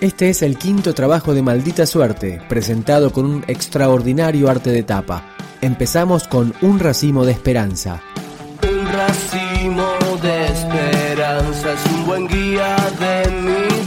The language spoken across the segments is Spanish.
Este es el quinto trabajo de Maldita Suerte, presentado con un extraordinario arte de tapa. Empezamos con Un racimo de esperanza. Un racimo de esperanza es un buen guía de mí.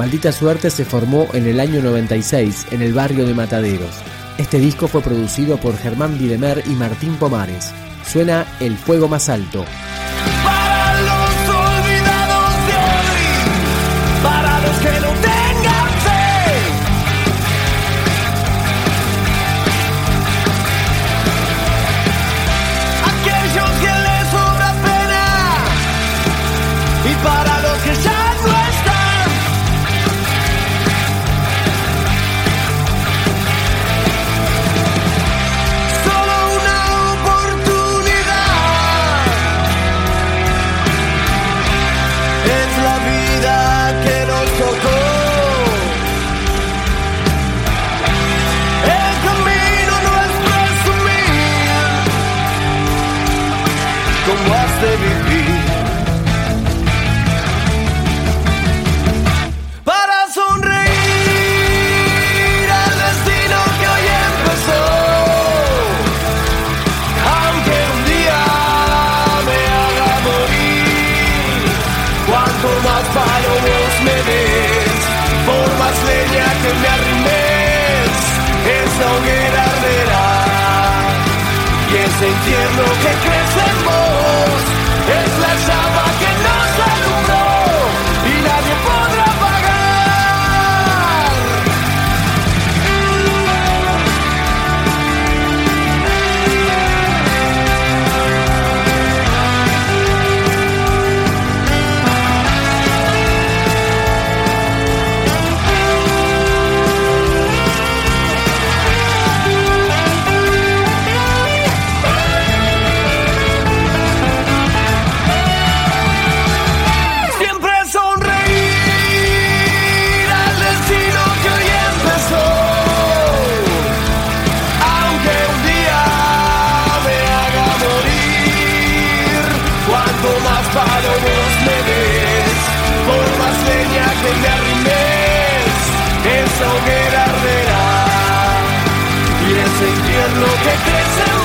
Maldita Suerte se formó en el año 96 en el barrio de Mataderos. Este disco fue producido por Germán Videmer y Martín Pomares. Suena El Fuego Más Alto. entiendo que esa hoguera arderá. Y ese infierno que crece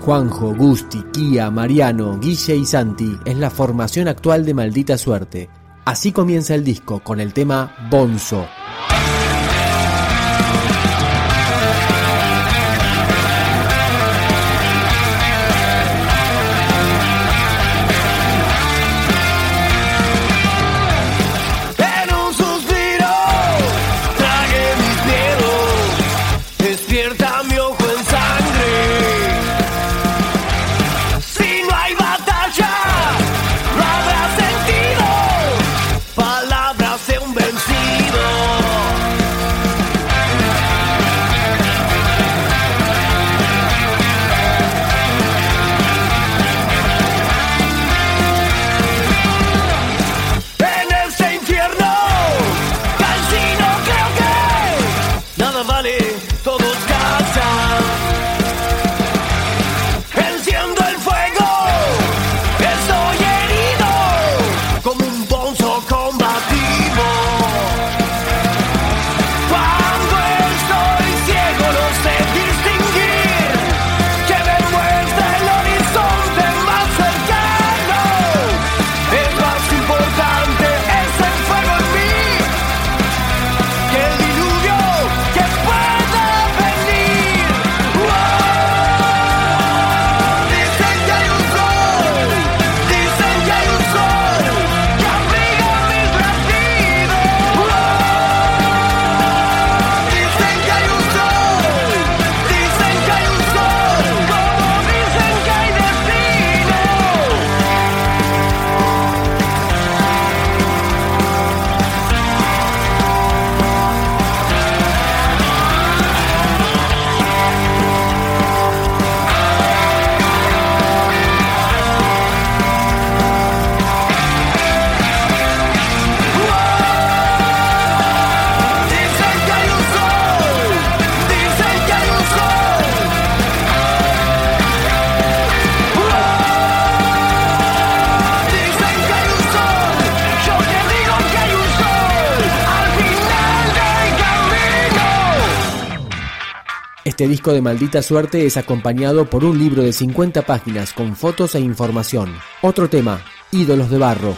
Juanjo, Gusti, Kia, Mariano, Guille y Santi es la formación actual de Maldita Suerte. Así comienza el disco con el tema Bonzo. Este disco de maldita suerte es acompañado por un libro de 50 páginas con fotos e información. Otro tema, Ídolos de Barro.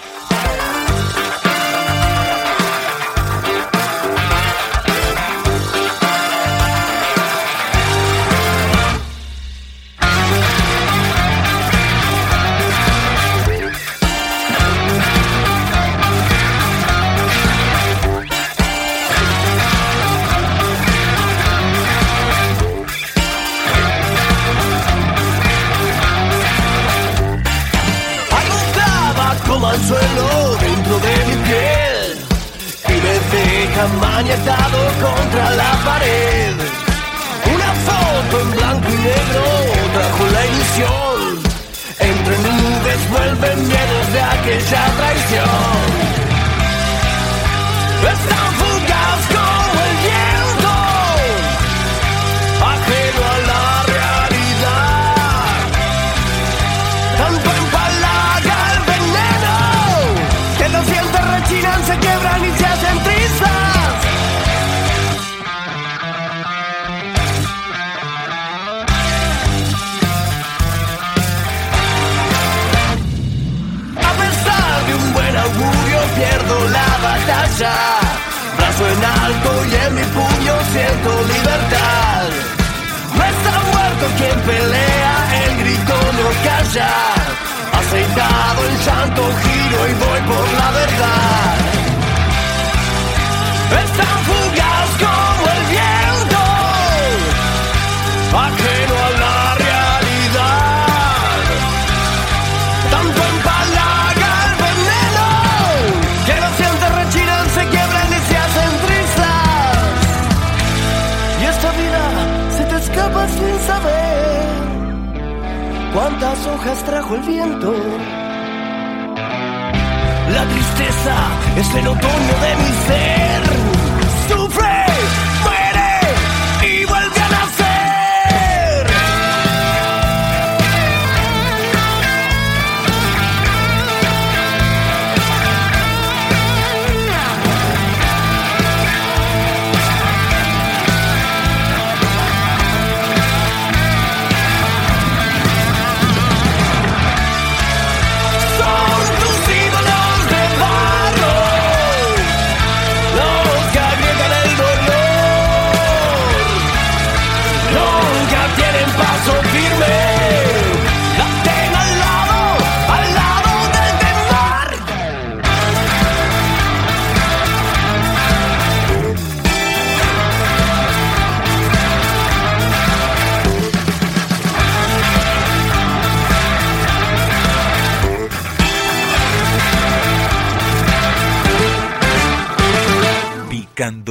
Entre nubes vuelven miedos de aquella traición. aceitado el santo cuántas hojas trajo el viento. La tristeza es el otoño de mi ser.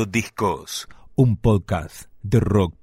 Discos, un podcast de rock.